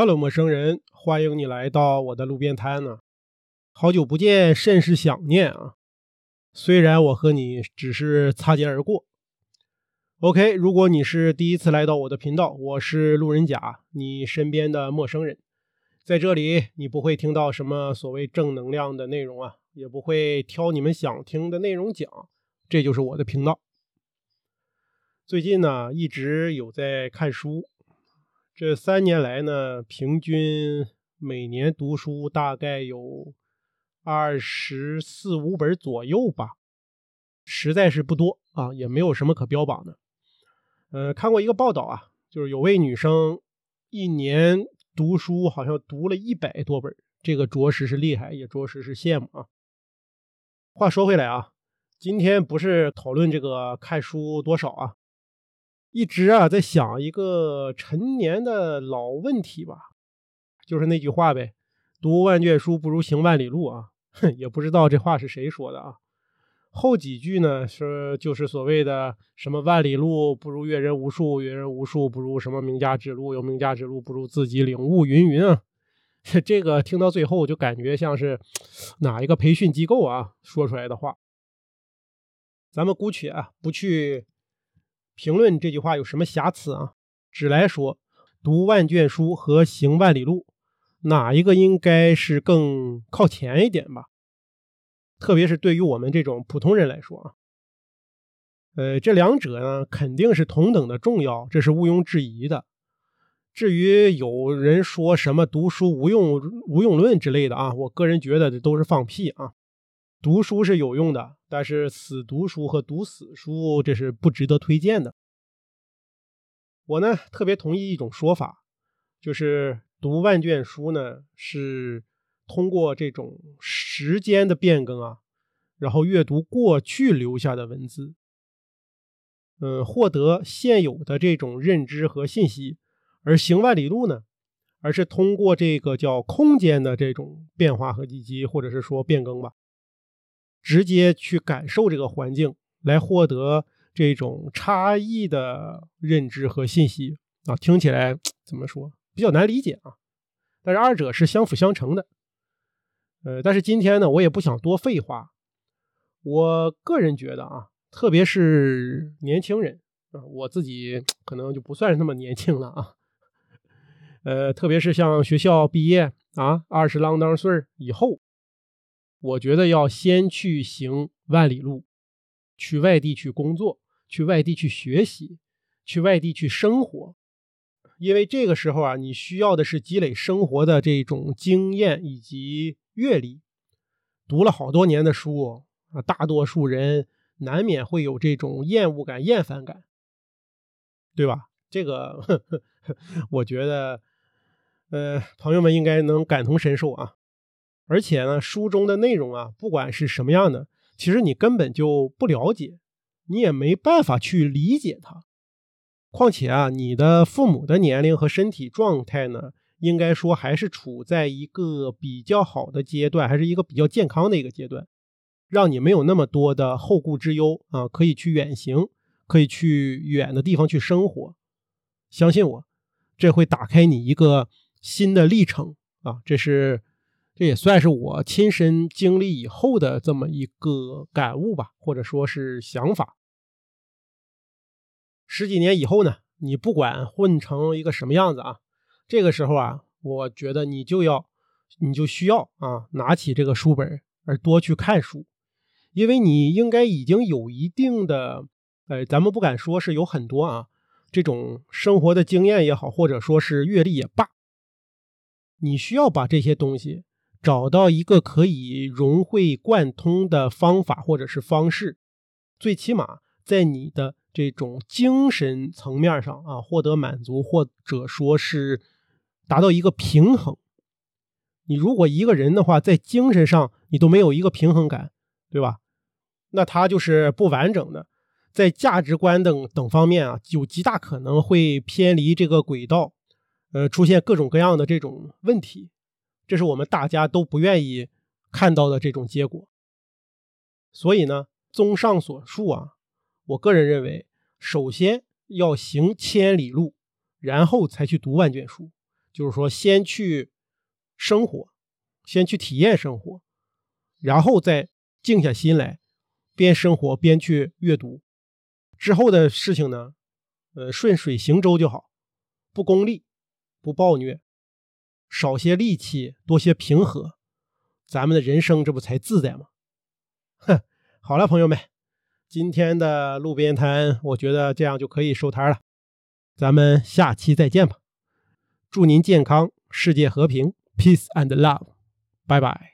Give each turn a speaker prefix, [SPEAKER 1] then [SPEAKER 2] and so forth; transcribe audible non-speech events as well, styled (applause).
[SPEAKER 1] Hello，陌生人，欢迎你来到我的路边摊呢。好久不见，甚是想念啊。虽然我和你只是擦肩而过。OK，如果你是第一次来到我的频道，我是路人甲，你身边的陌生人。在这里，你不会听到什么所谓正能量的内容啊，也不会挑你们想听的内容讲。这就是我的频道。最近呢，一直有在看书。这三年来呢，平均每年读书大概有二十四五本左右吧，实在是不多啊，也没有什么可标榜的。呃，看过一个报道啊，就是有位女生一年读书好像读了一百多本，这个着实是厉害，也着实是羡慕啊。话说回来啊，今天不是讨论这个看书多少啊。一直啊在想一个陈年的老问题吧，就是那句话呗，“读万卷书不如行万里路”啊，哼，也不知道这话是谁说的啊。后几句呢是就是所谓的什么“万里路不如阅人无数，阅人无数不如什么名家指路，有名家指路不如自己领悟”，云云啊。这个听到最后就感觉像是哪一个培训机构啊说出来的话。咱们姑且啊不去。评论这句话有什么瑕疵啊？只来说，读万卷书和行万里路，哪一个应该是更靠前一点吧？特别是对于我们这种普通人来说啊，呃，这两者呢肯定是同等的重要，这是毋庸置疑的。至于有人说什么读书无用、无用论之类的啊，我个人觉得这都是放屁啊。读书是有用的，但是死读书和读死书这是不值得推荐的。我呢特别同意一种说法，就是读万卷书呢是通过这种时间的变更啊，然后阅读过去留下的文字，嗯，获得现有的这种认知和信息；而行万里路呢，而是通过这个叫空间的这种变化和以及或者是说变更吧。直接去感受这个环境，来获得这种差异的认知和信息啊，听起来怎么说比较难理解啊？但是二者是相辅相成的。呃，但是今天呢，我也不想多废话。我个人觉得啊，特别是年轻人啊，我自己可能就不算是那么年轻了啊。(laughs) 呃，特别是像学校毕业啊，二十啷当岁以后。我觉得要先去行万里路，去外地去工作，去外地去学习，去外地去生活，因为这个时候啊，你需要的是积累生活的这种经验以及阅历。读了好多年的书啊，大多数人难免会有这种厌恶感、厌烦感，对吧？这个呵 (laughs) 呵我觉得，呃，朋友们应该能感同身受啊。而且呢，书中的内容啊，不管是什么样的，其实你根本就不了解，你也没办法去理解它。况且啊，你的父母的年龄和身体状态呢，应该说还是处在一个比较好的阶段，还是一个比较健康的一个阶段，让你没有那么多的后顾之忧啊，可以去远行，可以去远的地方去生活。相信我，这会打开你一个新的历程啊，这是。这也算是我亲身经历以后的这么一个感悟吧，或者说是想法。十几年以后呢，你不管混成一个什么样子啊，这个时候啊，我觉得你就要，你就需要啊，拿起这个书本而多去看书，因为你应该已经有一定的，呃，咱们不敢说是有很多啊，这种生活的经验也好，或者说是阅历也罢，你需要把这些东西。找到一个可以融会贯通的方法或者是方式，最起码在你的这种精神层面上啊，获得满足，或者说是达到一个平衡。你如果一个人的话，在精神上你都没有一个平衡感，对吧？那他就是不完整的，在价值观等等方面啊，有极大可能会偏离这个轨道，呃，出现各种各样的这种问题。这是我们大家都不愿意看到的这种结果，所以呢，综上所述啊，我个人认为，首先要行千里路，然后才去读万卷书，就是说先去生活，先去体验生活，然后再静下心来，边生活边去阅读。之后的事情呢，呃，顺水行舟就好，不功利，不暴虐，少些戾气，多些平和，咱们的人生这不才自在吗？哼，好了，朋友们，今天的路边摊，我觉得这样就可以收摊了。咱们下期再见吧，祝您健康，世界和平，peace and love，拜拜。